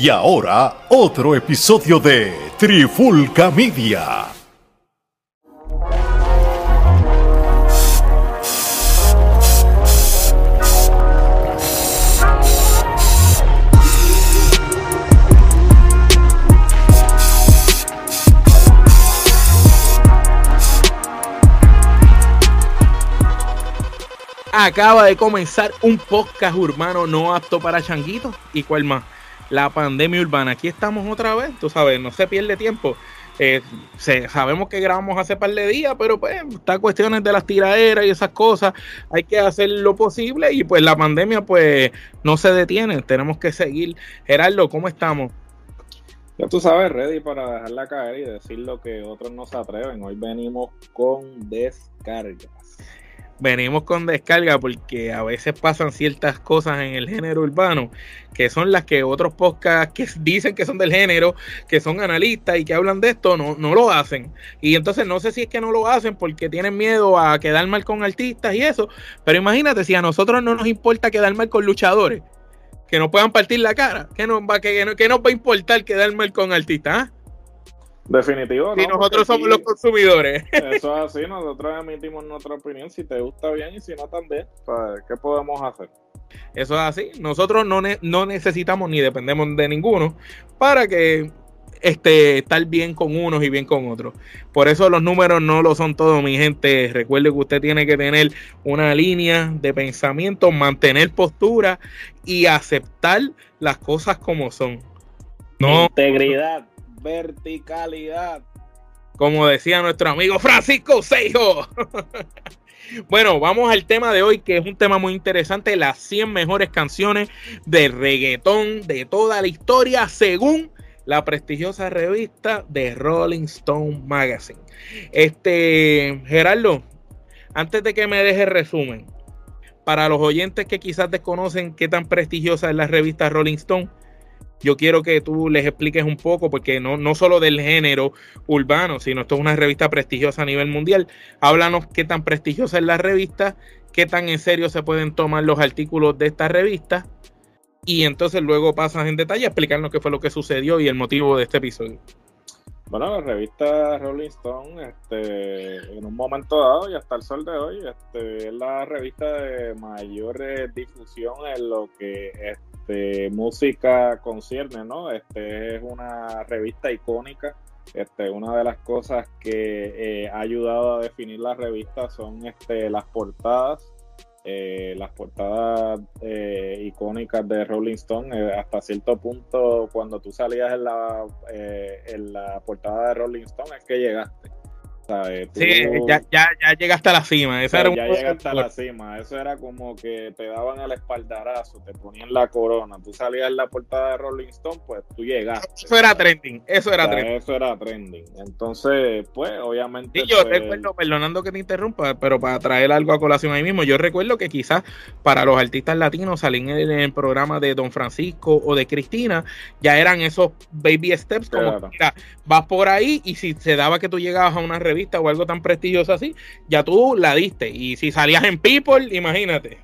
Y ahora, otro episodio de Trifulca Media. Acaba de comenzar un podcast urbano no apto para changuitos. ¿Y cuál más? La pandemia urbana. Aquí estamos otra vez, tú sabes, no se pierde tiempo. Eh, sabemos que grabamos hace par de días, pero pues está cuestiones de las tiraderas y esas cosas. Hay que hacer lo posible y pues la pandemia pues no se detiene. Tenemos que seguir. Gerardo, ¿cómo estamos? Ya tú sabes, ready para dejarla caer y decir lo que otros no se atreven. Hoy venimos con descargas venimos con descarga porque a veces pasan ciertas cosas en el género urbano que son las que otros podcasts que dicen que son del género, que son analistas y que hablan de esto, no, no lo hacen. Y entonces no sé si es que no lo hacen porque tienen miedo a quedar mal con artistas y eso, pero imagínate si a nosotros no nos importa quedar mal con luchadores, que no puedan partir la cara, que nos va, que, que nos va a importar quedar mal con artistas. ¿ah? Definitivo. Y nosotros somos los consumidores. Eso es así, nosotros emitimos nuestra opinión. Si te gusta bien y si no también, pues, ¿qué podemos hacer? Eso es así. Nosotros no, no necesitamos ni dependemos de ninguno para que este, estar bien con unos y bien con otros. Por eso los números no lo son todos, mi gente. Recuerde que usted tiene que tener una línea de pensamiento, mantener postura y aceptar las cosas como son. No. Integridad verticalidad. Como decía nuestro amigo Francisco Seijo. bueno, vamos al tema de hoy, que es un tema muy interesante, las 100 mejores canciones de reggaetón de toda la historia, según la prestigiosa revista de Rolling Stone Magazine. Este, Gerardo, antes de que me deje el resumen, para los oyentes que quizás desconocen qué tan prestigiosa es la revista Rolling Stone, yo quiero que tú les expliques un poco, porque no, no solo del género urbano, sino esto es una revista prestigiosa a nivel mundial. Háblanos qué tan prestigiosa es la revista, qué tan en serio se pueden tomar los artículos de esta revista, y entonces luego pasas en detalle a explicarnos qué fue lo que sucedió y el motivo de este episodio. Bueno, la revista Rolling Stone, este, en un momento dado y hasta el sol de hoy, este, es la revista de mayor eh, difusión en lo que este, música concierne, ¿no? Este es una revista icónica. Este, una de las cosas que eh, ha ayudado a definir la revista son este, las portadas eh, las portadas eh, icónicas de Rolling Stone, eh, hasta cierto punto, cuando tú salías en la, en la portada de Rolling Stone, es que llegaste sí, ya, ya, ya llegaste a la cima. ya llegaste a la cima. Eso era como que te daban el espaldarazo, te ponían la corona. Tú salías en la portada de Rolling Stone, pues tú llegaste. Eso era trending. Eso era trending. Eso era trending. Entonces, pues, obviamente. Y yo pues, recuerdo, perdonando que te interrumpa, pero para traer algo a colación ahí mismo, yo recuerdo que quizás para los artistas latinos salir en el, programa de Don Francisco o de Cristina, ya eran esos baby steps, como mira, vas por ahí y si se daba que tú llegabas a una revista o algo tan prestigioso así, ya tú la diste. Y si salías en People, imagínate.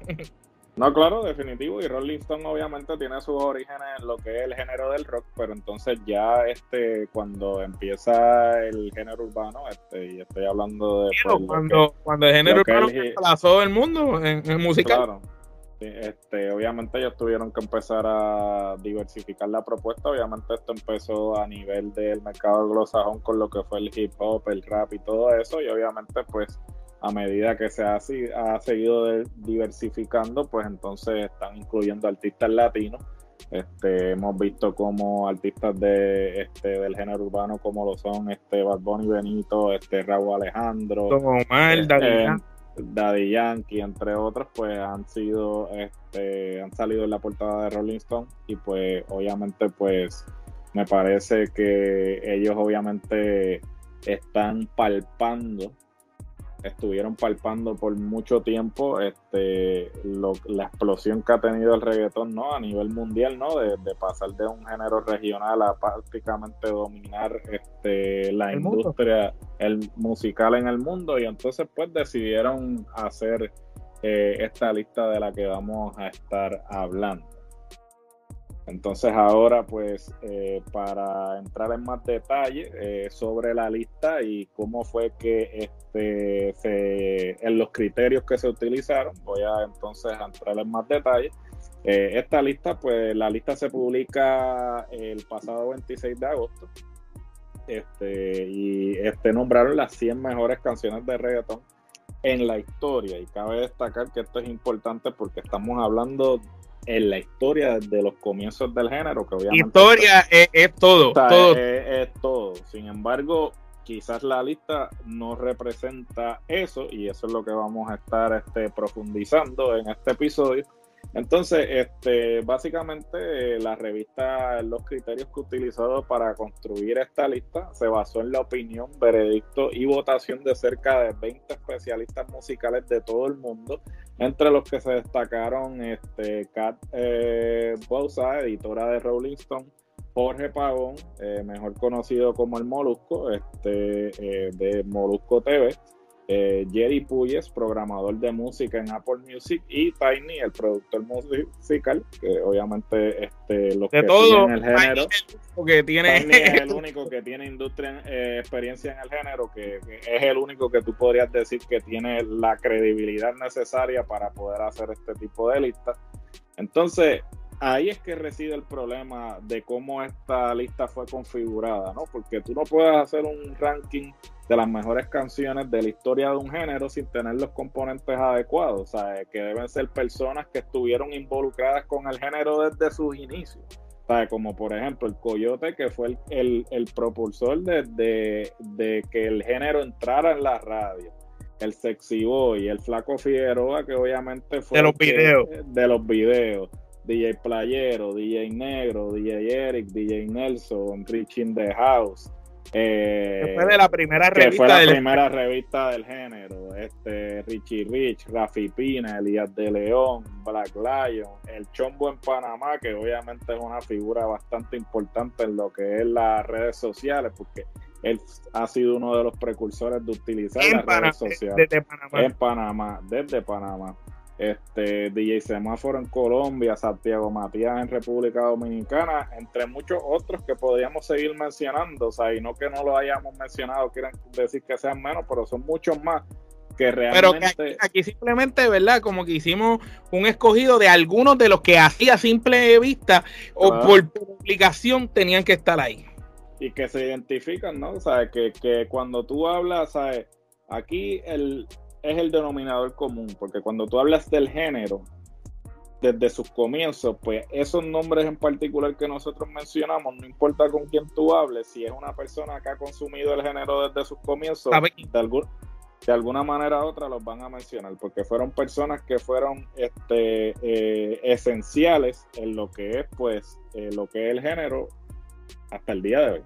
No, claro, definitivo. Y Rolling Stone obviamente tiene sus orígenes en lo que es el género del rock, pero entonces ya este cuando empieza el género urbano, este, y estoy hablando de pues, cuando, cuando el género urbano pasó el mundo en, en musical. Claro, este, obviamente ellos tuvieron que empezar a diversificar la propuesta. Obviamente esto empezó a nivel del mercado anglosajón con lo que fue el hip hop, el rap y todo eso. Y obviamente pues a medida que se ha, ha seguido diversificando, pues entonces están incluyendo artistas latinos. Este, hemos visto como artistas de este del género urbano como lo son este Bad Bunny Benito, este Raúl Alejandro, Omar, este, Daddy Yankee, entre otros, pues han sido, este, han salido en la portada de Rolling Stone y pues obviamente pues me parece que ellos obviamente están palpando estuvieron palpando por mucho tiempo este, la explosión que ha tenido el reggaetón ¿no? a nivel mundial, ¿no? de, pasar de un género regional a prácticamente dominar este, la industria el musical en el mundo y entonces pues decidieron hacer eh, esta lista de la que vamos a estar hablando. Entonces ahora pues eh, para entrar en más detalle eh, sobre la lista y cómo fue que este en los criterios que se utilizaron, voy a entonces entrar en más detalle. Eh, esta lista pues la lista se publica el pasado 26 de agosto este, y este nombraron las 100 mejores canciones de reggaeton en la historia y cabe destacar que esto es importante porque estamos hablando en la historia de los comienzos del género, que obviamente... Historia es, todo. todo. Es, todo. Sin embargo, quizás la lista no representa eso y eso es lo que vamos a estar este, profundizando en este episodio. Entonces, este, básicamente la revista, los criterios que utilizó para construir esta lista se basó en la opinión, veredicto y votación de cerca de 20 especialistas musicales de todo el mundo, entre los que se destacaron este, Kat eh, editora de Rolling Stone, Jorge Pagón, eh, mejor conocido como el Molusco, este, eh, de Molusco TV, eh, Jerry Puyes, programador de música en Apple Music, y Tiny, el productor musical, que obviamente este, los que tienen el género. Que tiene... Tiny es el único que tiene industria, eh, experiencia en el género, que, es el único que tú podrías decir que tiene la credibilidad necesaria para poder hacer este tipo de listas. Entonces, ahí es que reside el problema de cómo esta lista fue configurada, ¿no? Porque tú no puedes hacer un ranking de las mejores canciones de la historia de un género sin tener los componentes adecuados, o sea, que deben ser personas que estuvieron involucradas con el género desde sus inicios. O como por ejemplo el Coyote, que fue el, propulsor de, que el género entrara en la radio. El Sexy Boy, el Flaco Figueroa, que obviamente fue... De los videos. de los videos. DJ Playero, DJ Negro, DJ Eric, DJ Nelson, Rich in the House. Eh, fue de la primera revista. la del... primera revista del género. Este, Richie Rich, Rafi Pina, Elías de León, Black Lion, El Chombo en Panamá, que obviamente es una figura bastante importante en lo que es las redes sociales, porque él ha sido uno de los precursores de utilizar las redes sociales. En Panamá, desde Panamá este DJ Semáforo en Colombia, Santiago Matías en República Dominicana, entre muchos otros que podríamos seguir mencionando, o sea, y no que no lo hayamos mencionado, quieren decir que sean menos, pero son muchos más que realmente... Pero aquí, simplemente, ¿verdad? Como que hicimos un escogido de algunos de los que hacía simple vista o por publicación tenían que estar ahí. Y que se identifican, ¿no? O sea, que, que cuando tú hablas, ¿sabes? Aquí el, es el denominador común, porque cuando tú hablas del género, desde sus comienzos, pues esos nombres en particular que nosotros mencionamos, no importa con quién tú hables, si es una persona que ha consumido el género desde sus comienzos, de, de alguna manera u otra los van a mencionar, porque fueron personas que fueron este, eh, esenciales en lo que es, pues, eh, lo que es el género hasta el día de hoy.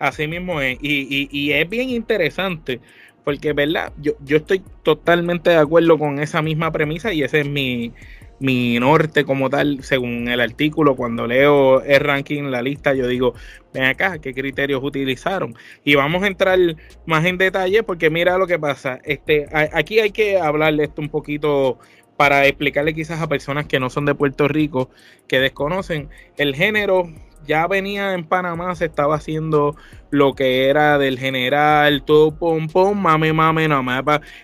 Así mismo es, y, y es bien interesante porque, ¿verdad? Yo, yo estoy totalmente de acuerdo con esa misma premisa y ese es mi, norte como tal, según el artículo, cuando leo el ranking, la lista, yo digo, ven acá, qué criterios utilizaron. Y vamos a entrar más en detalle porque mira lo que pasa. Este, aquí hay que hablarle esto un poquito para explicarle quizás a personas que no son de Puerto Rico, que desconocen el género ya venía en Panamá, se estaba haciendo lo que era del general, todo pom pom, mame mame, no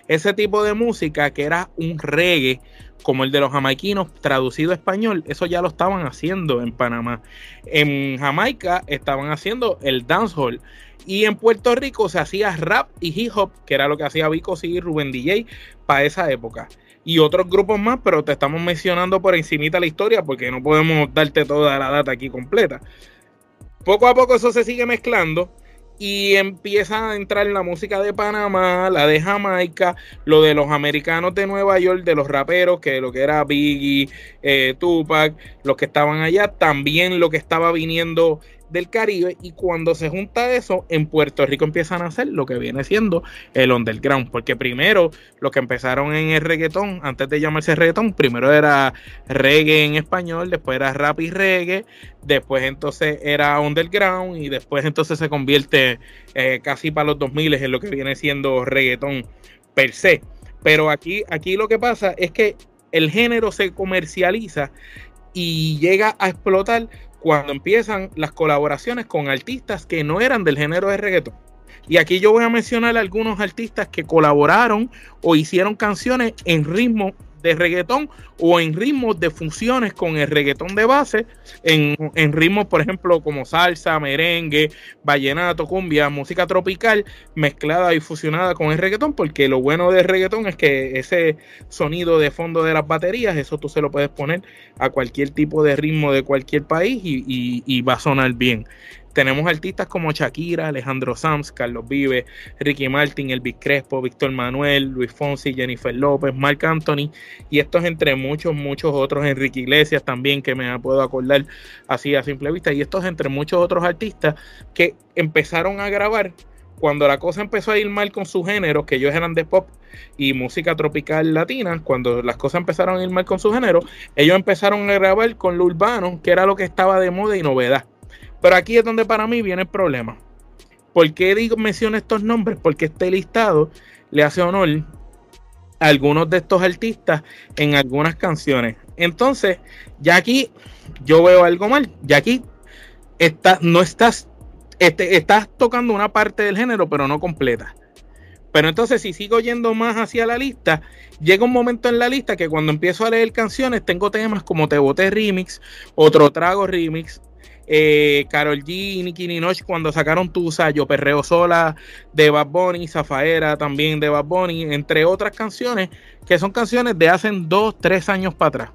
ese tipo de música que era un reggae como el de los jamaiquinos traducido a español, eso ya lo estaban haciendo en Panamá. En Jamaica estaban haciendo el dancehall. Y en Puerto Rico se hacía rap y hip hop, que era lo que hacía Vico y Rubén DJ para esa época y otros grupos más, pero te estamos mencionando por encimita la historia porque no podemos darte toda la data aquí completa. Poco a poco eso se sigue mezclando y empieza a entrar en la música de Panamá, la de Jamaica, lo de los americanos de Nueva York, de los raperos, que lo que era Biggie, eh, Tupac, los que estaban allá, también lo que estaba viniendo del Caribe y cuando se junta eso, en Puerto Rico empiezan a hacer lo que viene siendo el underground, porque primero lo que empezaron en el reggaetón, antes de llamarse reggaetón, primero era reggae en español, después era rap y reggae, después entonces era underground y después entonces se convierte eh, casi para los 2000 en lo que viene siendo reggaetón per se. Pero aquí, aquí lo que pasa es que el género se comercializa y llega a explotar cuando empiezan las colaboraciones con artistas que no eran del género de reggaetón. Y aquí yo voy a mencionar algunos artistas que colaboraron o hicieron canciones en ritmo de reggaetón o en ritmos de funciones con el reggaetón de base, en, en, ritmos, por ejemplo, como salsa, merengue, vallenato, cumbia, música tropical, mezclada y fusionada con el reggaetón, porque lo bueno del reggaetón es que ese sonido de fondo de las baterías, eso tú se lo puedes poner a cualquier tipo de ritmo de cualquier país y, y, y va a sonar bien. Tenemos artistas como Shakira, Alejandro Sanz, Carlos Vive, Ricky Martin, Elvis Crespo, Víctor Manuel, Luis Fonsi, Jennifer López, Marc Anthony y estos entre muchos, muchos otros, Enrique Iglesias también, que me puedo acordar así a simple vista, y estos entre muchos otros artistas que empezaron a grabar cuando la cosa empezó a ir mal con su género, que ellos eran de pop y música tropical latina, cuando las cosas empezaron a ir mal con su género, ellos empezaron a grabar con lo urbano, que era lo que estaba de moda y novedad. Pero aquí es donde para mí viene el problema. ¿Por qué digo, menciono estos nombres? Porque este listado le hace honor a algunos de estos artistas en algunas canciones. Entonces, ya aquí yo veo algo mal. Ya aquí está, no estás, este, estás tocando una parte del género, pero no completa. Pero entonces, si sigo yendo más hacia la lista, llega un momento en la lista que cuando empiezo a leer canciones, tengo temas como Te Boté Remix, Otro Trago Remix, eh, Carol G, Nicki Minaj cuando sacaron Tusa, Yo Perreo Sola de Bad Bunny, Zafaera también de Bad Bunny, entre otras canciones que son canciones de hace dos, tres años para atrás.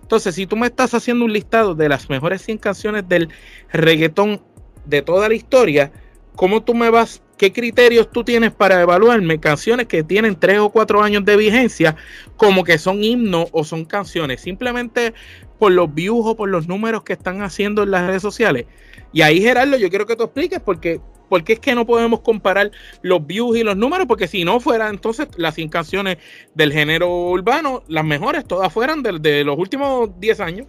Entonces, si tú me estás haciendo un listado de las mejores 100 canciones del reggaetón de toda la historia, ¿cómo tú me vas ¿Qué criterios tú tienes para evaluarme canciones que tienen tres o cuatro años de vigencia como que son himnos o son canciones? Simplemente por los views o por los números que están haciendo en las redes sociales. Y ahí, Gerardo, yo quiero que tú expliques porque, porque es que no podemos comparar los views y los números, porque si no fuera entonces las 100 canciones del género urbano, las mejores todas fueran de, de los últimos 10 años.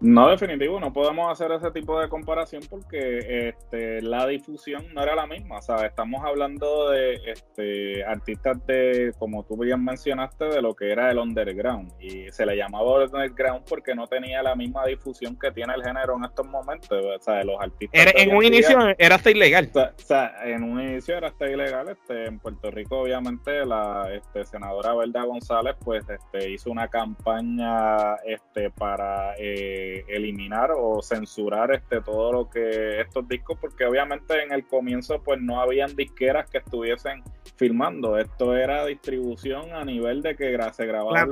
No, definitivo, no podemos hacer ese tipo de comparación porque este, la difusión no era la misma. sea, Estamos hablando de este, artistas de, como tú bien mencionaste, de lo que era el underground. Y se le llamaba underground porque no tenía la misma difusión que tiene el género en estos momentos. O sea, los artistas. en un inicio era hasta ilegal. O sea, en un inicio era hasta ilegal. Este, en Puerto Rico, obviamente, la este, senadora Verda González, pues, este, hizo una campaña este, para. Eh, eliminar o censurar este todo lo que estos discos porque obviamente en el comienzo pues no habían disqueras que estuviesen filmando. Esto era distribución a nivel de que se grababan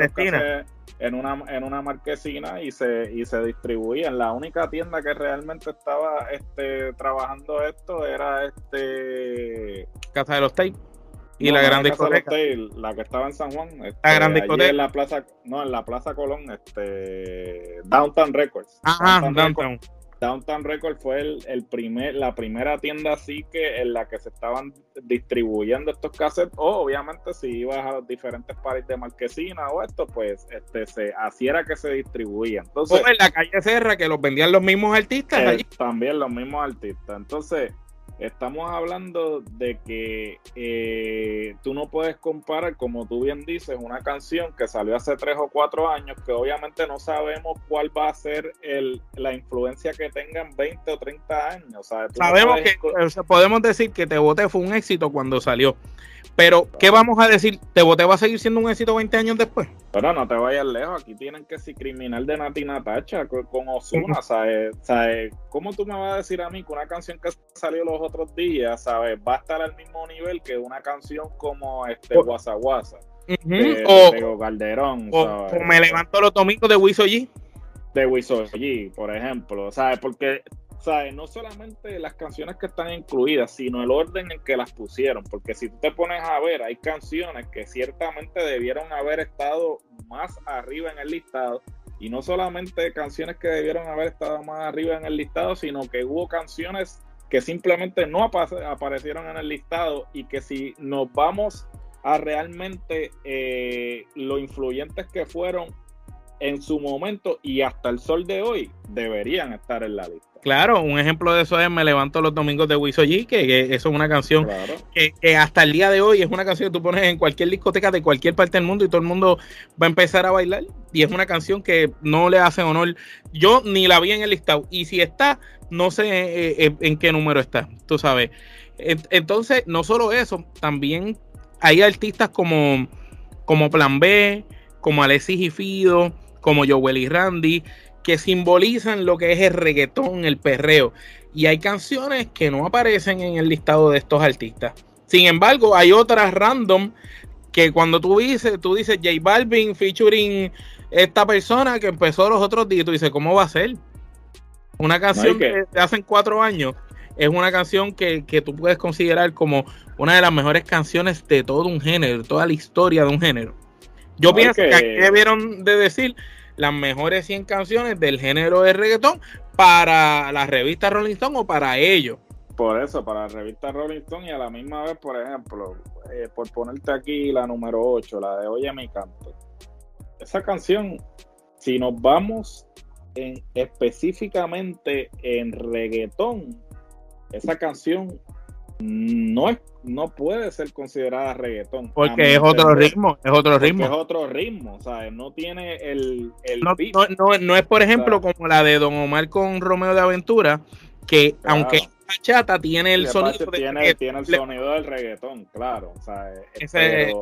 en una en una marquesina y se y se distribuían. La única tienda que realmente estaba este trabajando esto era este Casa de los Tapes y la gran discoteca. la que estaba en San Juan. Este, la gran discoteca. En la plaza, no, en la Plaza Colón, este, Downtown Records. Ajá, Downtown. Downtown. Records fue el, primer, la primera tienda así que en la que se estaban distribuyendo estos cassettes. O obviamente si ibas a los diferentes pares de marquesina o esto, pues este se así era que se distribuía. Entonces, o en la calle Serra que los vendían los mismos artistas eh, allí. También los mismos artistas. Entonces, Estamos hablando de que eh, tú no puedes comparar, como tú bien dices, una canción que salió hace tres o cuatro años, que obviamente no sabemos cuál va a ser el, la influencia que tengan 20 o 30 años. sabemos que podemos decir que Te Boté fue un éxito cuando salió, pero, ¿qué vamos a decir? ¿Te boté va a seguir siendo un éxito 20 años después? Pero no te vayas lejos. Aquí tienen que ser criminal de Nati Natacha con, Osuna, ¿sabes? ¿sabes? ¿Cómo tú me vas a decir a mí que una canción que salió los otros días, ¿sabes? Va a estar al mismo nivel que una canción como este Guasa Guasa. o, Calderón. O, me levanto los domingos de Wiso G. De Wiso G, por ejemplo. ¿Sabes? Porque no solamente las canciones que están incluidas, sino el orden en que las pusieron. Porque si tú te pones a ver, hay canciones que ciertamente debieron haber estado más arriba en el listado. Y no solamente canciones que debieron haber estado más arriba en el listado, sino que hubo canciones que simplemente no aparecieron en el listado y que si nos vamos a realmente eh, lo influyentes que fueron en su momento y hasta el sol de hoy, deberían estar en la lista. Claro, un ejemplo de eso es Me levanto los domingos de Wiso G, que, eso es una canción que, hasta el día de hoy es una canción que tú pones en cualquier discoteca de cualquier parte del mundo y todo el mundo va a empezar a bailar. Y es una canción que no le hace honor. Yo ni la vi en el listado. Y si está, no sé eh, eh, en qué número está, tú sabes. Entonces, no solo eso, también hay artistas como, como Plan B, como Alexis y Fido, como Joel y Randy, que simbolizan lo que es el reggaetón, el perreo. Y hay canciones que no aparecen en el listado de estos artistas. Sin embargo, hay otras random que cuando tú dices, tú dices J Balvin featuring esta persona que empezó los otros días, tú dices, ¿cómo va a ser? Una canción que de hace cuatro años es una canción que, tú puedes considerar como una de las mejores canciones de todo un género, toda la historia de un género. Yo pienso que aquí debieron de decir las mejores 100 canciones del género de reggaetón para la revista Rolling Stone o para ellos. Por eso, para la revista Rolling Stone y a la misma vez, por ejemplo, eh, por ponerte aquí la número 8, la de Oye mi canto. Esa canción, si nos vamos en, específicamente en reggaetón, esa canción no es no puede ser considerada reggaetón. Porque es otro ritmo, es otro ritmo. Es otro ritmo, o sea, no tiene el, no, es, por ejemplo, como la de Don Omar con Romeo de Aventura, que aunque es bachata, tiene el sonido. Tiene, tiene el sonido del reggaetón, claro. O sea, ese,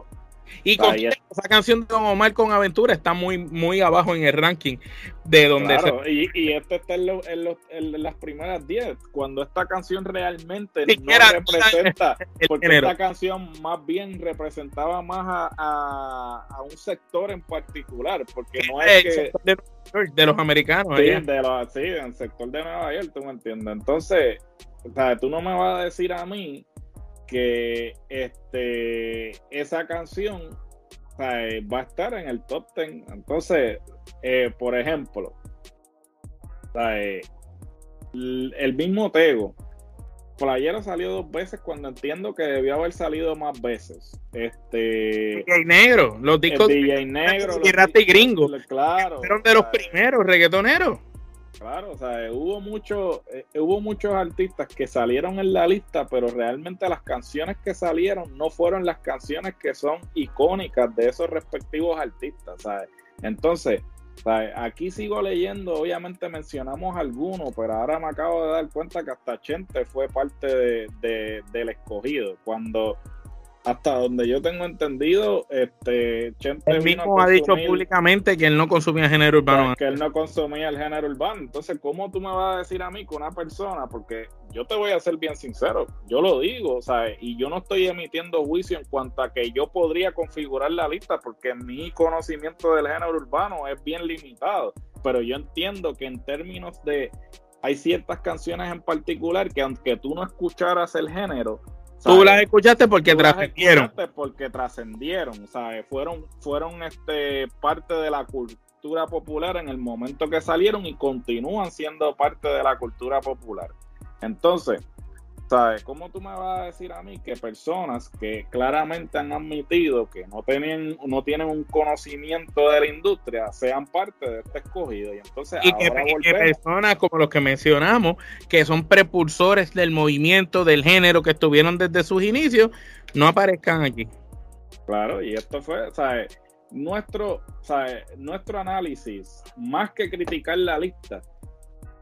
y con esa canción de Don Omar con Aventura está muy, muy abajo en el ranking de donde y, y este está en, las primeras 10, cuando esta canción realmente no representa, porque esta canción más bien representaba más a, a, un sector en particular, porque no es que... De, los americanos. Sí, de los, sí, en el sector de Nueva York, tú me entiendes. Entonces, tú no me vas a decir a mí que este, esa canción va a estar en el top 10. Entonces, eh, por ejemplo, el mismo Tego, Playero salió dos veces cuando entiendo que debió haber salido más veces. Este. DJ Negro, los discos. DJ Negro. Y Gringo. Claro. Fueron de los primeros reggaetoneros. Claro, o sea, hubo, mucho, eh, hubo muchos artistas que salieron en la lista, pero realmente las canciones que salieron no fueron las canciones que son icónicas de esos respectivos artistas, ¿sabes? Entonces, aquí sigo leyendo, obviamente mencionamos algunos, pero ahora me acabo de dar cuenta que hasta Chente fue parte de, del escogido. Cuando hasta donde yo tengo entendido, este Chente mismo ha dicho públicamente que él no consumía género urbano. Que él no consumía el género urbano. Entonces, ¿cómo tú me vas a decir a mí que una persona, porque yo te voy a ser bien sincero, yo lo digo, o sea, y yo no estoy emitiendo juicio en cuanto a que yo podría configurar la lista, porque mi conocimiento del género urbano es bien limitado. Pero yo entiendo que en términos de hay ciertas canciones en particular que aunque tú no escucharas el género, Tú las escuchaste porque trascendieron. Porque trascendieron, sea, Fueron, fueron este, parte de la cultura popular en el momento que salieron y continúan siendo parte de la cultura popular. Entonces, ¿Sabes? ¿Cómo tú me vas a decir a mí que personas que claramente han admitido que no tienen, no tienen un conocimiento de la industria sean parte de este escogido? Y entonces y que, personas como los que mencionamos, que son prepulsores del movimiento, del género, que estuvieron desde sus inicios, no aparezcan aquí. Claro, y esto fue, ¿sabes? Nuestro, ¿sabes? Nuestro análisis, más que criticar la lista,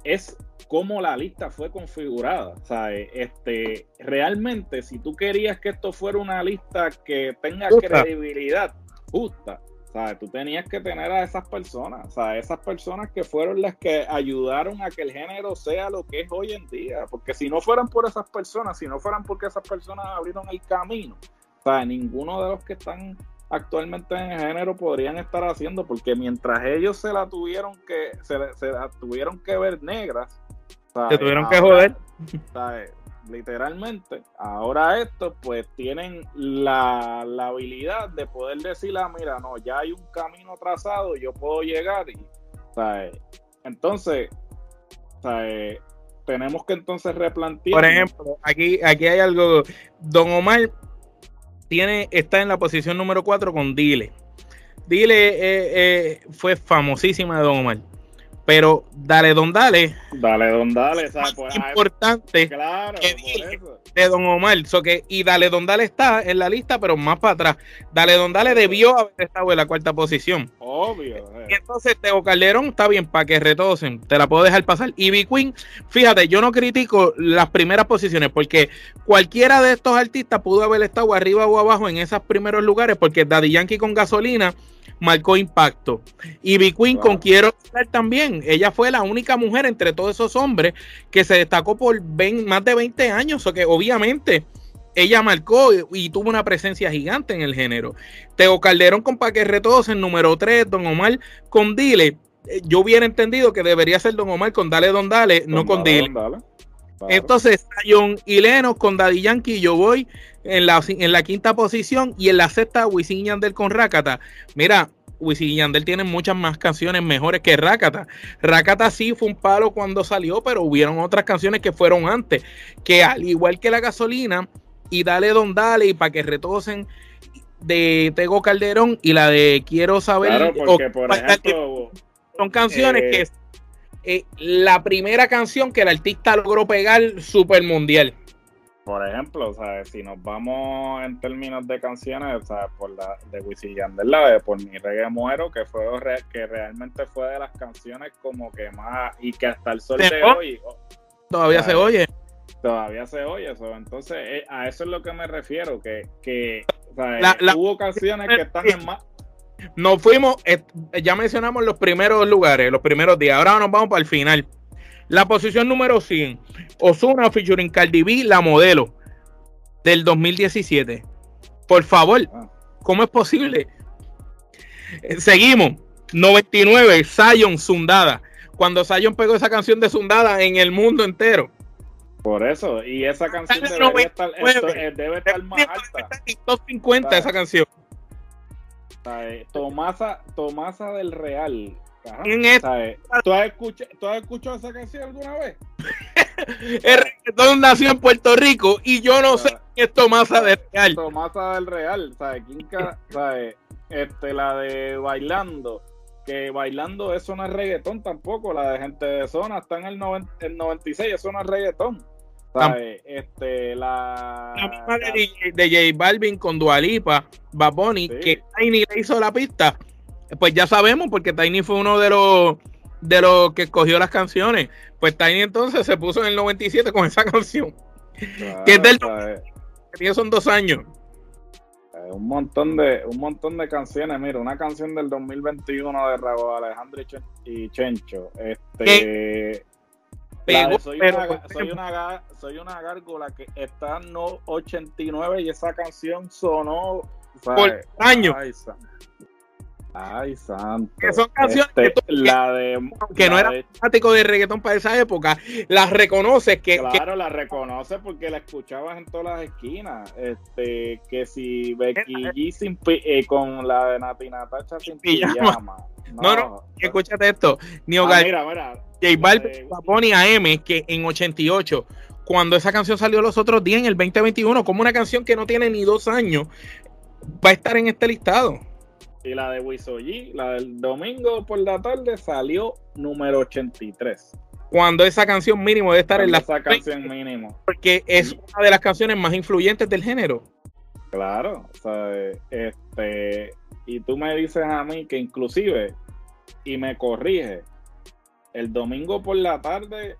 es cómo la lista fue configurada. O sea, este, realmente, si tú querías que esto fuera una lista que tenga credibilidad justa, ¿sabes? tú tenías que tener a esas personas, sea, esas personas que fueron las que ayudaron a que el género sea lo que es hoy en día. Porque si no fueran por esas personas, si no fueran porque esas personas abrieron el camino, sea, ninguno de los que están actualmente en el género podrían estar haciendo, porque mientras ellos se la tuvieron que, se, se la tuvieron que ver negras, se tuvieron que joder. Literalmente, ahora estos pues tienen la, habilidad de poder decir, ah, mira, no, ya hay un camino trazado, yo puedo llegar y, entonces, tenemos que entonces replantear. Por ejemplo, aquí, aquí hay algo, Don Omar tiene, está en la posición número 4 con Dile. Dile eh, eh, fue famosísima de Don Omar Pero dale, don, dale. Dale, don, dale. ¿sabes? Pues, importante claro, que de don Omar. que, y dale, don, dale está en la lista, pero más para atrás. Dale, don, dale debió haber estado en la cuarta posición. Obvio. Eh. Y entonces Teo Calderón está bien para que retosen. Te la puedo dejar pasar. Y B Queen, fíjate, yo no critico las primeras posiciones porque cualquiera de estos artistas pudo haber estado arriba o abajo en esos primeros lugares porque Daddy Yankee con gasolina marcó impacto. Y B Queen con Quiero también. Ella fue la única mujer entre todos esos hombres que se destacó por más de 20 años. O que obviamente ella marcó y, tuvo una presencia gigante en el género. Teo Calderón con Paque Retos en número 3, Don Omar con Dile. Eh, yo hubiera entendido que debería ser Don Omar con Dale Don Dale, no con Entonces, John y Leno con Daddy Yankee, yo voy en la, en la quinta posición y en la sexta Wisin y Yandel con Rakata. Mira, Wisin y Yandel tienen muchas más canciones mejores que Rakata. Rakata sí fue un palo cuando salió, pero hubieron otras canciones que fueron antes, que al igual que la gasolina y Dale Don Dale y para que retosen de Tego Calderón y la de Quiero saber son canciones que eh, la primera canción que el artista logró pegar super mundial. Por ejemplo, si nos vamos en términos de canciones, por la de Wisin Yandel, la de Por mi reggae muero, que fue que realmente fue de las canciones como que más y que hasta el sol de hoy todavía se oye. Todavía se oye eso. Entonces, eh, a eso es lo que me refiero, que, que hubo canciones que están en más nos fuimos, eh, ya mencionamos los primeros lugares, los primeros días. Ahora nos vamos para el final. La posición número 100, Osuna featuring Cardi B, la modelo del 2017. Por favor, ah. ¿cómo es posible? Eh, seguimos. 99, Zion Sundada. Cuando Zion pegó esa canción de Sundada en el mundo entero. Por eso, y esa canción debe estar, eh, debe estar más alta. 50 esa canción. Tomasa, Tomasa del Real. ¿Quién es? ¿Tú, has escuchado, esa canción alguna vez? el reggaetón nació en Puerto Rico y yo no sé quién es Tomasa del Real. Tomasa del Real, ¿sabes? ¿sabes? Este, la de Bailando, que Bailando eso no es reggaetón tampoco, la de gente de zona está en el, 96, eso no es reggaetón. Este, la, misma de, J Balvin con Dualipa, Baboni, que Tiny le hizo la pista, pues ya sabemos, porque Tiny fue uno de los de los que escogió las canciones. Pues Tiny entonces se puso en el 97 con esa canción. que es del que son dos años. Un montón de un montón de canciones. Mira, una canción del 2021 de Raúl Alejandro y Chencho. Este, soy, una, soy, una, soy, una, gárgola que está en no 89 y esa canción sonó por años. Ay, santo. Que son canciones que, este, la de, que no era fanático de reggaetón para esa época, las reconoces que. Claro, las reconoces porque la escuchabas en todas las esquinas. Este, que si Becky G sin, eh, con la de Nati Natacha sin pijama. No, no, escúchate esto. Ni ah, mira, mira. J Balvin, AM, que en 88, cuando esa canción salió los otros días, en el 2021, como una canción que no tiene ni dos años, va a estar en este listado. Y la de Wisoji, la del domingo por la tarde, salió número 83. Cuando esa canción mínimo debe estar en la. Esa canción mínimo. Porque es una de las canciones más influyentes del género. Claro, o sea, este. Y tú me dices a mí que inclusive, y me corrige, el domingo por la tarde,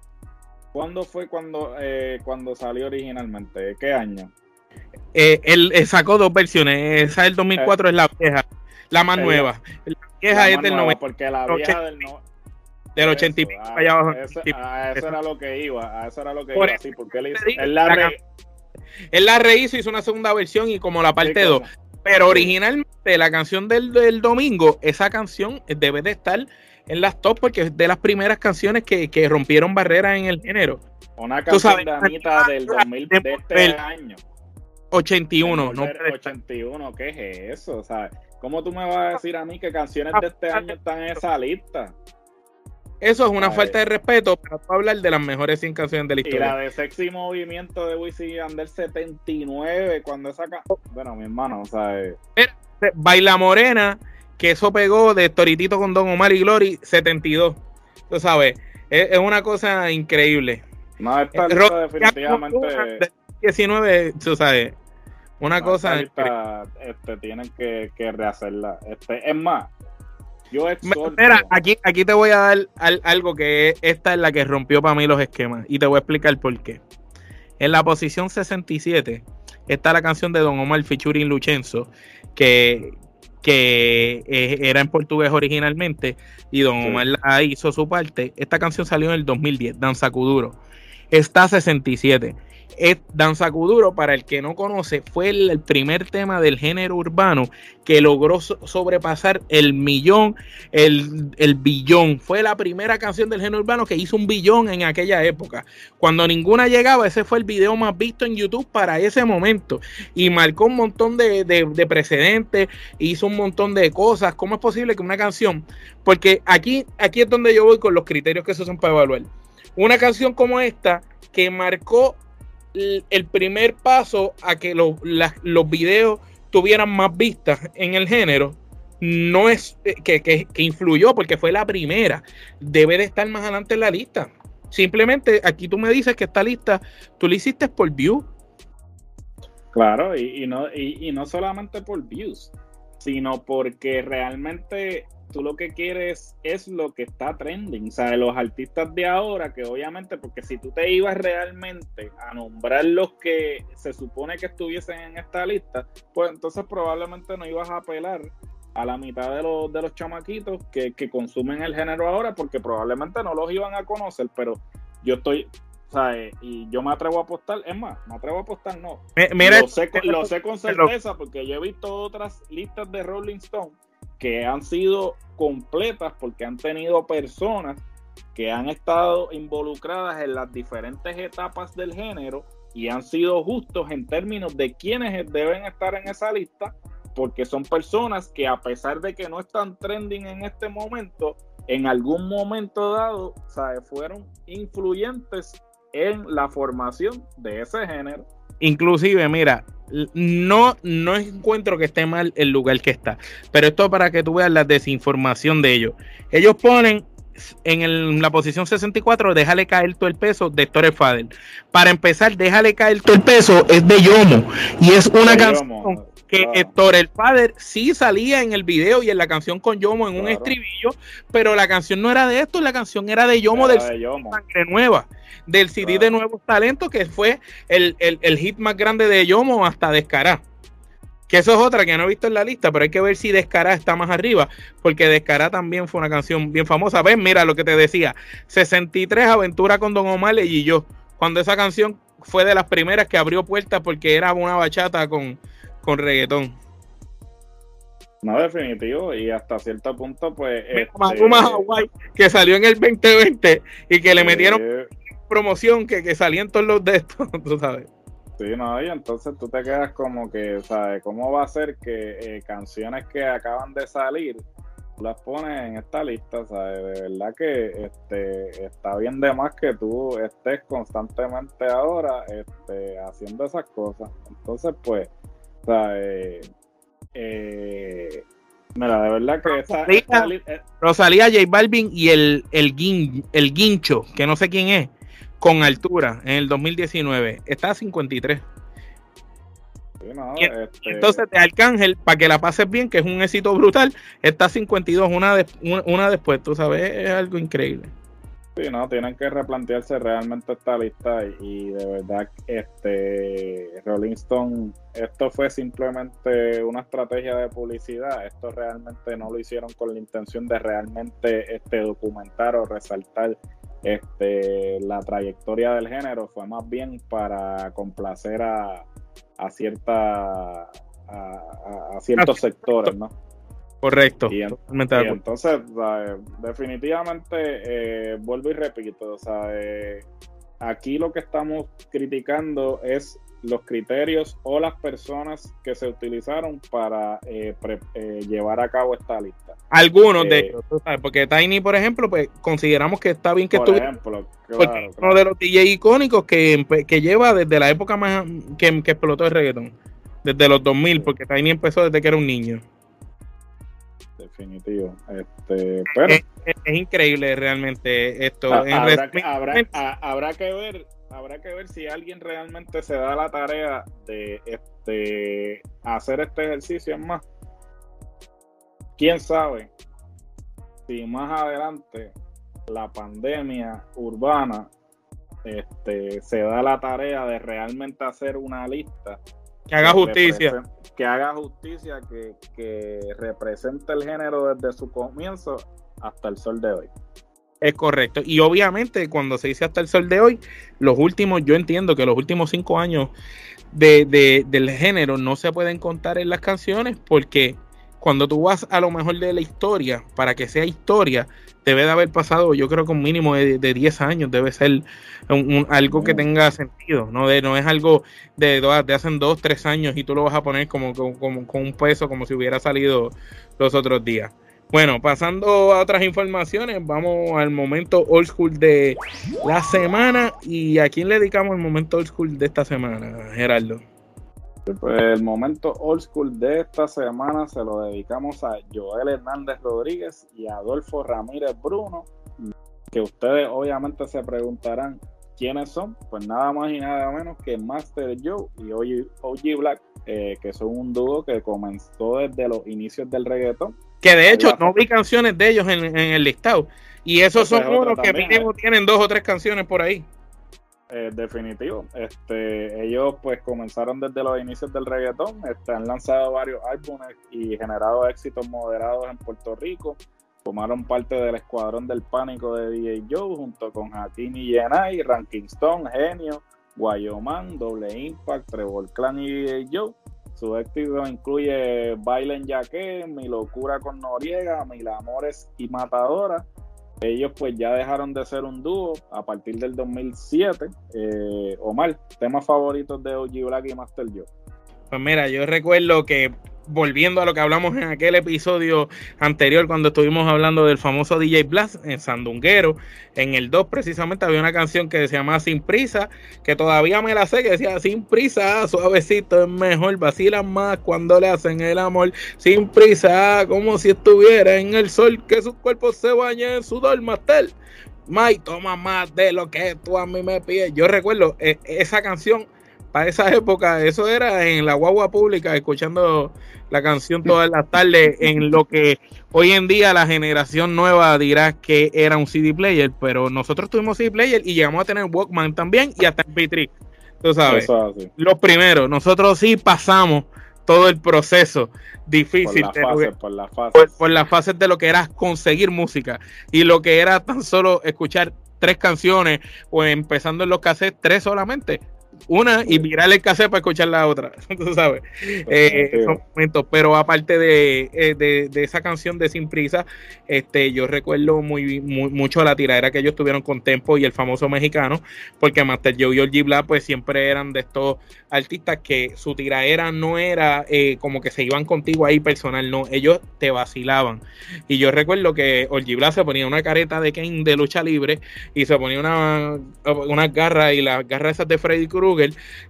¿cuándo fue cuando, eh, cuando salió originalmente? ¿Qué año? Eh, él, sacó dos versiones. Esa del 2004 es la vieja, la más nueva. La vieja es del 90. Porque la vieja del Del 80 y pico allá abajo. a eso era lo que iba. A eso era lo que iba. Sí, porque él, hizo, él, la re... él la rehizo, hizo una segunda versión y como la parte 2. Pero originalmente la canción del, del, domingo, esa canción debe de estar en las top porque es de las primeras canciones que, que rompieron barreras en el género. Una canción de Anita del 2000 de este año. 81, no 81, ¿qué es eso? O sea, ¿cómo tú me vas a decir a mí que canciones de este año están en esa lista? Eso es una falta de respeto para hablar de las mejores 100 canciones de la historia. Y la de Sexy Movimiento de Wisin y Yandel 79, cuando saca. Bueno, mi hermano, o sea. Eh. Baila Morena, que eso pegó de Toritito con Don Omar y Glory 72. tú sabes, es, una cosa increíble. No, esta lista definitivamente... 19, tú sabes, una cosa... Lista, este, tienen que, que rehacerla. Este, es más, yo Mira, aquí, aquí te voy a dar algo que esta es la que rompió para mí los esquemas y te voy a explicar por qué. En la posición 67 está la canción de Don Omar featuring Luchenzo, que, que eh, era en portugués originalmente y Don Omar la hizo su parte. Esta canción salió en el 2010, Danza Kuduro. Está 67 es Danza Kuduro, para el que no conoce, fue el, primer tema del género urbano que logró sobrepasar el millón, el, billón. Fue la primera canción del género urbano que hizo un billón en aquella época. Cuando ninguna llegaba, ese fue el video más visto en YouTube para ese momento. Y marcó un montón de, de precedentes, hizo un montón de cosas. ¿Cómo es posible que una canción? Porque aquí, aquí es donde yo voy con los criterios que se usan para evaluar. Una canción como esta que marcó el primer paso a que los videos tuvieran más vistas en el género no es eh, que, influyó porque fue la primera. Debe de estar más adelante en la lista. Simplemente aquí tú me dices que esta lista tú la hiciste por view. Claro, y, no, y no solamente por views, sino porque realmente tú lo que quieres es lo que está trending, o sea, los artistas de ahora, que obviamente, porque si tú te ibas realmente a nombrar los que se supone que estuviesen en esta lista, pues entonces probablemente no ibas a apelar a la mitad de los, de los chamaquitos que, consumen el género ahora, porque probablemente no los iban a conocer, pero yo estoy, o sea, y yo me atrevo a apostar, es más, me atrevo a apostar, no. lo, sé, lo sé con certeza porque yo he visto otras listas de Rolling Stone que han sido completas porque han tenido personas que han estado involucradas en las diferentes etapas del género y han sido justos en términos de quiénes deben estar en esa lista, porque son personas que a pesar de que no están trending en este momento, en algún momento dado, ¿sabe? fueron influyentes en la formación de ese género. Inclusive, mira, no, no encuentro que esté mal el lugar que está, pero esto para que tú veas la desinformación de ellos. Ellos ponen en la posición 64, déjale caer todo el peso de Torre Fader. Para empezar, déjale caer todo el peso es de Yomo y es una canción que Héctor el Father sí salía en el video y en la canción con Yomo en un estribillo, pero la canción no era de esto, la canción era de Yomo del de Sangre Nueva, del CD de Nuevos Talentos, que fue el, hit más grande de Yomo hasta Descará. Que eso es otra que no he visto en la lista, pero hay que ver si Descará está más arriba, porque Descará también fue una canción bien famosa. Ven, mira lo que te decía: 63 Aventura con Don Omar y yo. Cuando esa canción fue de las primeras que abrió puertas porque era una bachata con, con reggaetón. No, definitivo, y hasta cierto punto, pues. Este... que salió en el 2020 y que le metieron promoción que, que salían todos los de estos, tú sabes. Sí, no, y entonces tú te quedas como que, ¿sabes? ¿Cómo va a ser que eh, canciones que acaban de salir las pones en esta lista? ¿sabes? De verdad que este, está bien de más que tú estés constantemente ahora este, haciendo esas cosas. Entonces, pues o sea, eh, eh, mira, de verdad que Rosalía, eh, Rosalía, J Balvin y el, el, el Guincho, que no sé quién es, con altura en el 2019, está a 53. Este entonces de Arcángel, para que la pases bien, que es un éxito brutal, está a 52, una, de, una después, tú sabes, es algo increíble. Sí, no, tienen que replantearse realmente esta lista y, de verdad, este Rolling Stone, esto fue simplemente una estrategia de publicidad, esto realmente no lo hicieron con la intención de realmente este documentar o resaltar este la trayectoria del género, fue más bien para complacer a, a cierta a ciertos sectores, ¿no? Correcto. Y, entonces, definitivamente, eh, vuelvo y repito, o sea, eh, aquí lo que estamos criticando es los criterios o las personas que se utilizaron para eh, llevar a cabo esta lista. Algunos de ellos, porque Tiny, por ejemplo, pues consideramos que está bien que por ejemplo, uno de los DJ icónicos que, que lleva desde la época más que, que explotó el reggaeton, desde los 2000, porque Tiny empezó desde que era un niño definitivo. Este, pero es, increíble realmente esto. Ah, habrá, que, habrá, que ver, habrá que ver si alguien realmente se da la tarea de este hacer este ejercicio en más. Quién sabe si más adelante la pandemia urbana este, se da la tarea de realmente hacer una lista que haga justicia. Que haga justicia, que, que represente el género desde su comienzo hasta el sol de hoy. Es correcto. Y obviamente cuando se dice hasta el sol de hoy, los últimos, yo entiendo que los últimos cinco años de, de, del género no se pueden contar en las canciones porque cuando tú vas a lo mejor de la historia, para que sea historia, debe de haber pasado, yo creo que un mínimo de, 10 años, debe ser algo que tenga sentido, no de no es algo de, de hace dos, tres años y tú lo vas a poner como, como, con un peso como si hubiera salido los otros días. Bueno, pasando a otras informaciones, vamos al momento old school de la semana. ¿Y a quién le dedicamos el momento old school de esta semana, Gerardo? Pues el momento old school de esta semana se lo dedicamos a Joel Hernández Rodríguez y Adolfo Ramírez Bruno, que ustedes obviamente se preguntarán quiénes son, pues nada más y nada menos que Master Joe y OG, Black, eh, que son un dúo que comenzó desde los inicios del reggaetón. Que de hecho no vi canciones de ellos en, el listado. Y esos son unos que mínimo tienen dos o tres canciones por ahí. Eh, definitivo. Este, ellos pues comenzaron desde los inicios del reggaetón, este, han lanzado varios álbumes y generado éxitos moderados en Puerto Rico. Formaron parte del escuadrón del pánico de DJ Joe junto con Hakim y Yenai, Ranking Stone, Genio, Guayoman, Doble Impact, Trevor Clan y DJ Joe. Su éxito incluye Baile en Yaque, Mi Locura con Noriega, Mil Amores y Matadora ellos pues ya dejaron de ser un dúo a partir del 2007. Eh, Omar, temas favoritos de OG Black y Master Joe. Pues mira, yo recuerdo que volviendo a lo que hablamos en aquel episodio anterior cuando estuvimos hablando del famoso DJ Blast en Sandunguero, en el 2 precisamente había una canción que se llamaba Sin Prisa, que todavía me la sé, que decía Sin Prisa, suavecito es mejor, vacilan más cuando le hacen el amor, sin prisa, como si estuviera en el sol, que su cuerpo se baña en sudor, Mastel. Mike, toma más de lo que tú a mí me pides. Yo recuerdo eh, esa canción para esa época, eso era en la guagua pública, escuchando la canción todas las tardes, en lo que hoy en día la generación nueva dirá que era un CD player, pero nosotros tuvimos CD player y llegamos a tener Walkman también y hasta MP3. Tú sabes, los primeros, nosotros sí pasamos todo el proceso difícil por las fases, por las fases de lo que era conseguir música y lo que era tan solo escuchar tres canciones o empezando en los cassettes tres solamente una y mirar el cassette para escuchar la otra, tú sabes. Eh, pero aparte eh, de, de, esa canción de Sin Prisa, este, yo recuerdo muy, mucho la tiradera que ellos tuvieron con Tempo y el famoso mexicano, porque Master Joe y Orgy Black pues siempre eran de estos artistas que su tiradera no era eh, como que se iban contigo ahí personal, no, ellos te vacilaban. Y yo recuerdo que Orgy Black se ponía una careta de Kane de lucha libre y se ponía una, una garra y las garras esas de Freddy Cruz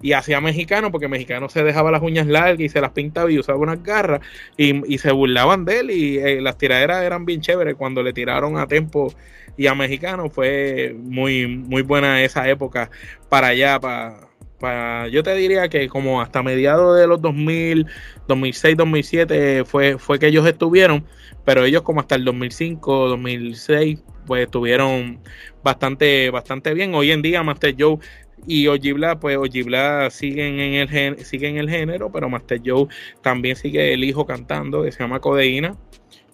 y hacía mexicano porque mexicano se dejaba las uñas largas y se las pintaba y usaba unas garras y, se burlaban de él y eh, las tiraderas eran bien chéveres cuando le tiraron a Tempo y a Mexicano fue muy, muy buena esa época para allá, para, yo te diría que como hasta mediados de los 2000, 2006, 2007 fue, fue que ellos estuvieron, pero ellos como hasta el 2005, 2006 pues estuvieron bastante bastante bien. Hoy en día Master Joe y Ojibla, pues Ojibla siguen en el siguen en el género, pero Master Joe también sigue el hijo cantando, que se llama Codeína,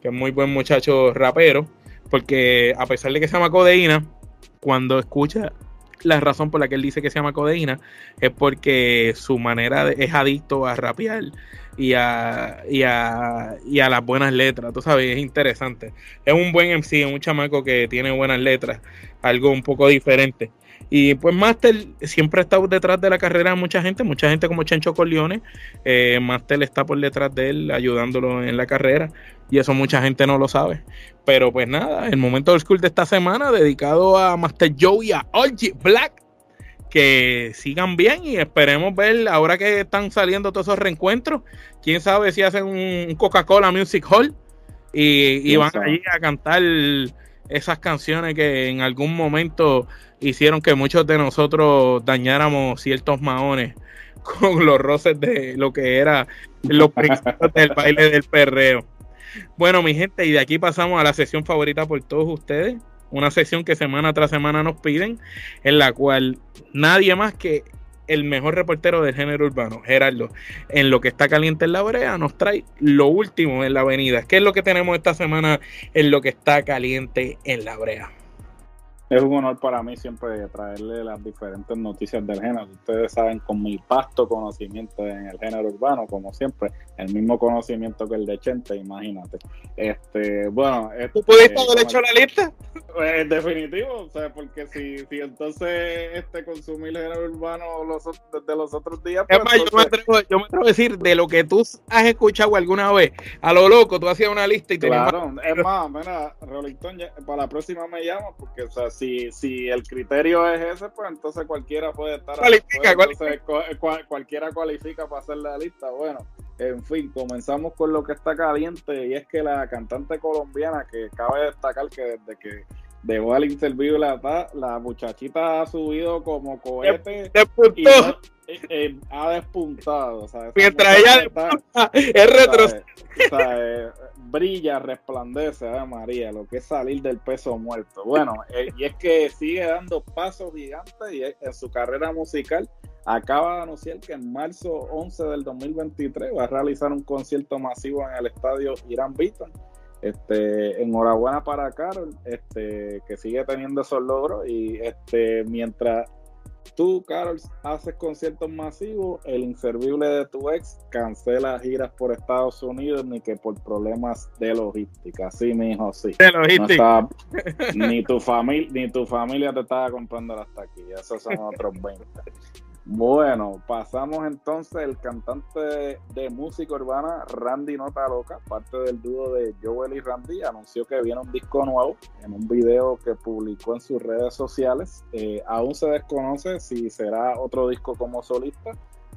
que es muy buen muchacho rapero, porque a pesar de que se llama Codeína, cuando escucha la razón por la que él dice que se llama Codeína es porque su manera es adicto a rapear y a, y a, y a las buenas letras, tú sabes, es interesante. Es un buen MC, un chamaco que tiene buenas letras, algo un poco diferente. Y pues Master siempre ha estado detrás de la carrera de mucha gente, mucha gente como Chencho Corleone. Eh, Master está por detrás de él ayudándolo en la carrera y eso mucha gente no lo sabe. Pero pues nada, el momento del school de esta semana dedicado a Master Joe y a Orgy Black. Que sigan bien y esperemos ver ahora que están saliendo todos esos reencuentros. Quién sabe si hacen un Coca-Cola Music Hall y, van allí a cantar esas canciones que en algún momento hicieron que muchos de nosotros dañáramos ciertos maones con los roces de lo que era los principios del baile del perreo. Bueno, mi gente, y de aquí pasamos a la sesión favorita por todos ustedes. Una sesión que semana tras semana nos piden, en la cual nadie más que el mejor reportero del género urbano, Gerardo, en lo que está caliente en la brea, nos trae lo último en la avenida. ¿Qué es lo que tenemos esta semana en lo que está caliente en la brea? Es un honor para mí siempre traerle las diferentes noticias del género. Ustedes saben, con mi vasto conocimiento en el género urbano, como siempre, el mismo conocimiento que el de Chente, imagínate. Este, bueno, ¿tú pudiste haber hecho la lista? Pues definitivo, o sea, porque si, si entonces este consumir el género urbano los, de los otros días. Pues, yo, me atrevo, yo, me atrevo, a decir, de lo que tú has escuchado alguna vez, a lo loco, tú hacías una lista y te Claro, es más, mira, Rolington, para la próxima me llamo, porque, o sea, si, si el criterio es ese, pues entonces cualquiera puede estar. Cualifica, cualquiera cualifica para hacer la lista. Bueno, en fin, comenzamos con lo que está caliente y es que la cantante colombiana, que cabe destacar que desde que dejó el interview la, la muchachita ha subido como cohete. y eh, eh, ha despuntado. Mientras ella es retro. Eh, brilla, resplandece, a María, lo que es salir del peso muerto. Bueno, y es que sigue dando pasos gigantes y en su carrera musical acaba de anunciar que en marzo 11 del 2023 va a realizar un concierto masivo en el estadio Irán Beaton. Este, enhorabuena para Carol, este, que sigue teniendo esos logros y este, mientras tú, Carol, haces conciertos masivos, el inservible de tu ex cancela giras por Estados Unidos ni que por problemas de logística. Sí, mi hijo, sí. De logística. ni, tu familia, ni tu familia te estaba comprando hasta aquí. Esos son otros 20. Bueno, pasamos entonces el cantante de, música urbana Randy Nota Loca, parte del dúo de Joel y Randy, anunció que viene un disco nuevo en un video que publicó en sus redes sociales. Eh, aún se desconoce si será otro disco como solista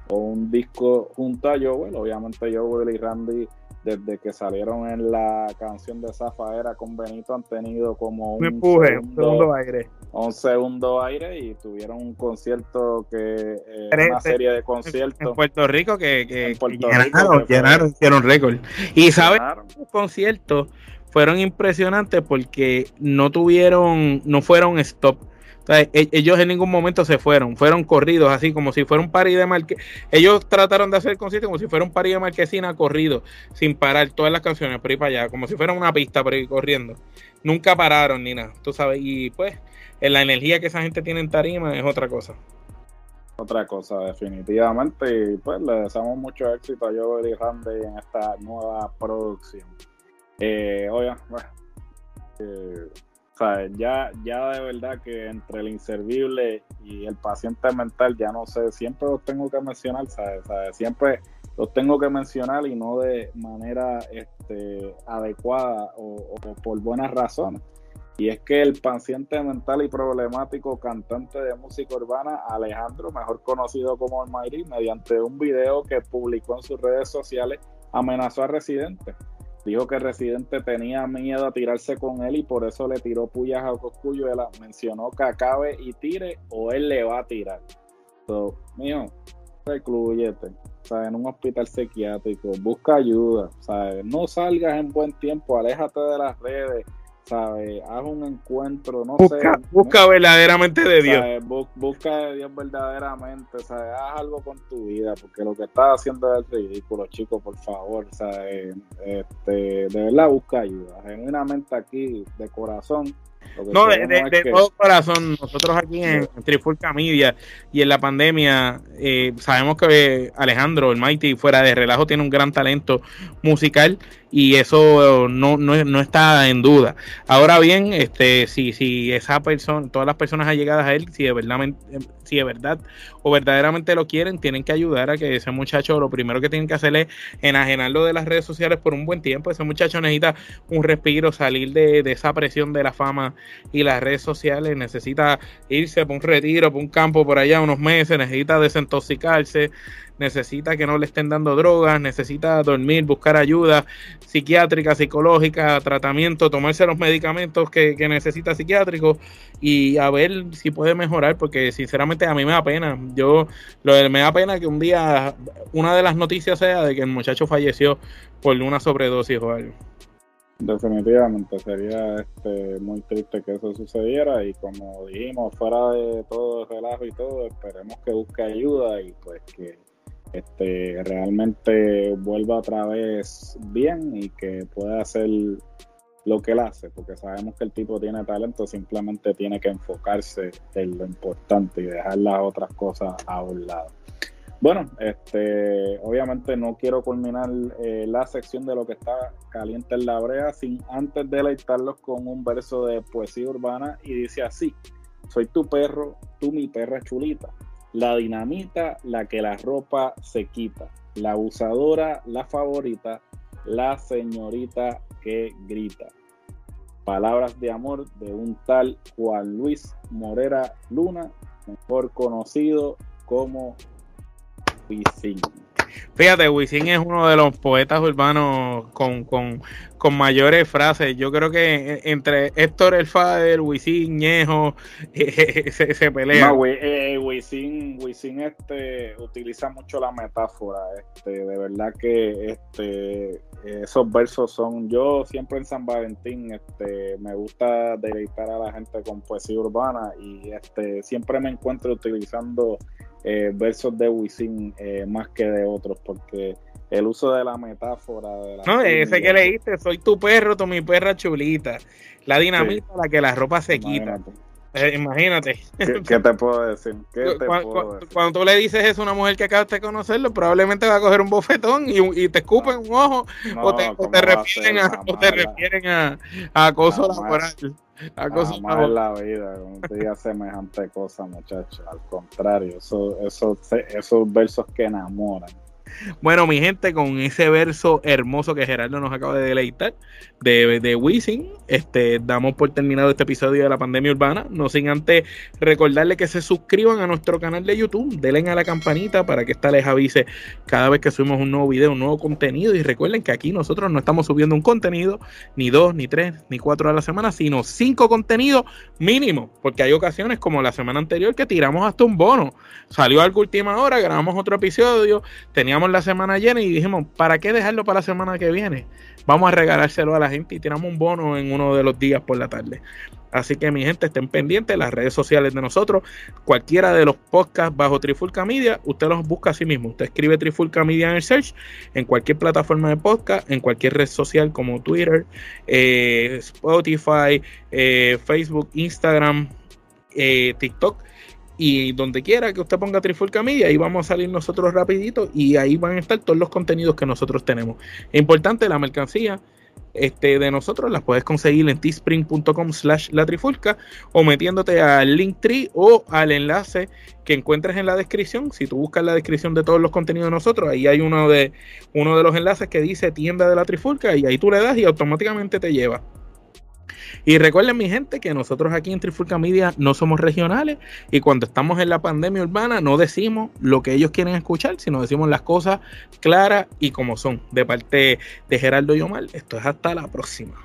o un disco junto a Joel. Obviamente Joel y Randy desde que salieron en la canción de Zafaera con Benito han tenido como un, empuje, segundo, aire. Un segundo aire y tuvieron un concierto que, eh, una serie de conciertos. En Puerto Rico que, que, llenaron, llenaron, hicieron récord. Y sabes, los conciertos fueron impresionantes porque no tuvieron, no fueron stop e, ellos en ningún momento se fueron, fueron corridos, así como si fuera un party de marquesina. Ellos trataron de hacer el concierto como si fuera un party de marquesina corrido, sin parar todas las canciones por ir para allá, como si fuera una pista por ir corriendo. Nunca pararon ni nada, tú sabes. Y pues, en la energía que esa gente tiene en tarima es otra cosa. Otra cosa, definitivamente. Y pues le deseamos mucho éxito a Joel y Randy en esta nueva producción. Eh, bueno, eh, ya, ya de verdad que entre el inservible y el paciente mental, ya no sé, siempre los tengo que mencionar, ¿sabes? Siempre los tengo que mencionar y no de manera este, adecuada o, por buenas razones. Y es que el paciente mental y problemático cantante de música urbana, Alejandro, mejor conocido como Almighty, mediante un video que publicó en sus redes sociales, amenazó a residentes dijo que Residente tenía miedo a tirarse con él y por eso le tiró puyas a Coscuyuela. Mencionó que acabe y tire o él le va a tirar. So, mijo, recluyete. O sea, en un hospital psiquiátrico, busca ayuda. O no salgas en buen tiempo, aléjate de las redes ¿sabes? Haz un encuentro, no busca, sé. Busca verdaderamente de Dios. busca de Dios verdaderamente, ¿sabes? Haz algo con tu vida, porque lo que estás haciendo es ridículo, chicos, por favor, ¿sabes? Este, de verdad busca ayuda. Genuinamente aquí, de corazón, no, de, todo corazón, nosotros aquí en, Trifulca Media y en la pandemia eh, sabemos que Alejandro, el Mighty, fuera de relajo, tiene un gran talento musical y eso no, no, no, está en duda. Ahora bien, este, si, si esa persona, todas las personas allegadas a él, si de verdad, si de verdad o verdaderamente lo quieren, tienen que ayudar a que ese muchacho, lo primero que tienen que hacer es enajenarlo de las redes sociales por un buen tiempo. Ese muchacho necesita un respiro, salir de, de esa presión de la fama y las redes sociales, necesita irse por un retiro, por un campo por allá unos meses, necesita desintoxicarse, necesita que no le estén dando drogas, necesita dormir, buscar ayuda psiquiátrica, psicológica, tratamiento, tomarse los medicamentos que, necesita psiquiátrico y a ver si puede mejorar, porque sinceramente a mí me da pena. Yo lo me da pena que un día una de las noticias sea de que el muchacho falleció por una sobredosis o algo. Definitivamente sería este, muy triste que eso sucediera y como dijimos, fuera de todo el relajo y todo, esperemos que busque ayuda y pues que este, realmente vuelva otra vez bien y que pueda hacer lo que él hace, porque sabemos que el tipo tiene talento, simplemente tiene que enfocarse en lo importante y dejar las otras cosas a un lado. Bueno, este, obviamente no quiero culminar eh, la sección de lo que está caliente en la brea sin antes deleitarlos con un verso de poesía urbana y dice así, soy tu perro, tú mi perra chulita, la dinamita, la que la ropa se quita, la abusadora, la favorita, la señorita que grita. Palabras de amor de un tal Juan Luis Morera Luna, mejor conocido como Wisin. Fíjate, Wisin es uno de los poetas urbanos con, con, mayores frases. Yo creo que entre Héctor El Fader, Wisin, Ñejo, se, se pelea. No, eh, Wisin, Wisin este, utiliza mucho la metáfora. Este, de verdad que este, esos versos son. Yo siempre en San Valentín este, me gusta deleitar a la gente con poesía urbana y este, siempre me encuentro utilizando eh, versos de Wisin eh, más que de otros, porque el uso de la metáfora. De la no, ese que leíste, soy tu perro, tú mi perra chulita. La dinamita, la que la ropa se quita. Eh, imagínate. ¿Qué, te puedo decir? cuando, tú le dices eso a una mujer que acabas de conocerlo, probablemente va a coger un bofetón y, te escupen un ojo o, te, refieren a, o te refieren a, acoso laboral. Jamás en la vida, como te diga semejante cosa, muchachos. Al contrario, eso, eso, esos versos que enamoran. Bueno, mi gente, con ese verso hermoso que Gerardo nos acaba de deleitar de, de Wisin, este, damos por terminado este episodio de la pandemia urbana. No sin antes recordarle que se suscriban a nuestro canal de YouTube, denle a la campanita para que esta les avise cada vez que subimos un nuevo video, un nuevo contenido. Y recuerden que aquí nosotros no estamos subiendo un contenido, ni dos, ni tres, ni cuatro a la semana, sino cinco contenidos mínimo, porque hay ocasiones como la semana anterior que tiramos hasta un bono. Salió algo última hora, grabamos otro episodio, teníamos la semana llena y dijimos, ¿para qué dejarlo para la semana que viene? Vamos a regalárselo a la gente y tiramos un bono en uno de los días por la tarde. Así que mi gente, estén pendientes las redes sociales de nosotros. Cualquiera de los podcasts bajo Trifulca Media, usted los busca a sí mismo. Usted escribe Trifulca Media en el search, en cualquier plataforma de podcast, en cualquier red social como Twitter, eh, Spotify, eh, Facebook, Instagram, eh, TikTok y donde quiera que usted ponga Trifulca Media, ahí vamos a salir nosotros rapidito y ahí van a estar todos los contenidos que nosotros tenemos. Importante, la mercancía este, de nosotros las puedes conseguir en teespring.com slash la trifulca o metiéndote al link tree o al enlace que encuentres en la descripción. Si tú buscas la descripción de todos los contenidos de nosotros, ahí hay uno de, uno de los enlaces que dice tienda de la trifulca y ahí tú le das y automáticamente te lleva. Y recuerden, mi gente, que nosotros aquí en Trifulca Media no somos regionales y cuando estamos en la pandemia urbana no decimos lo que ellos quieren escuchar, sino decimos las cosas claras y como son. De parte de Gerardo Yomar, esto es hasta la próxima.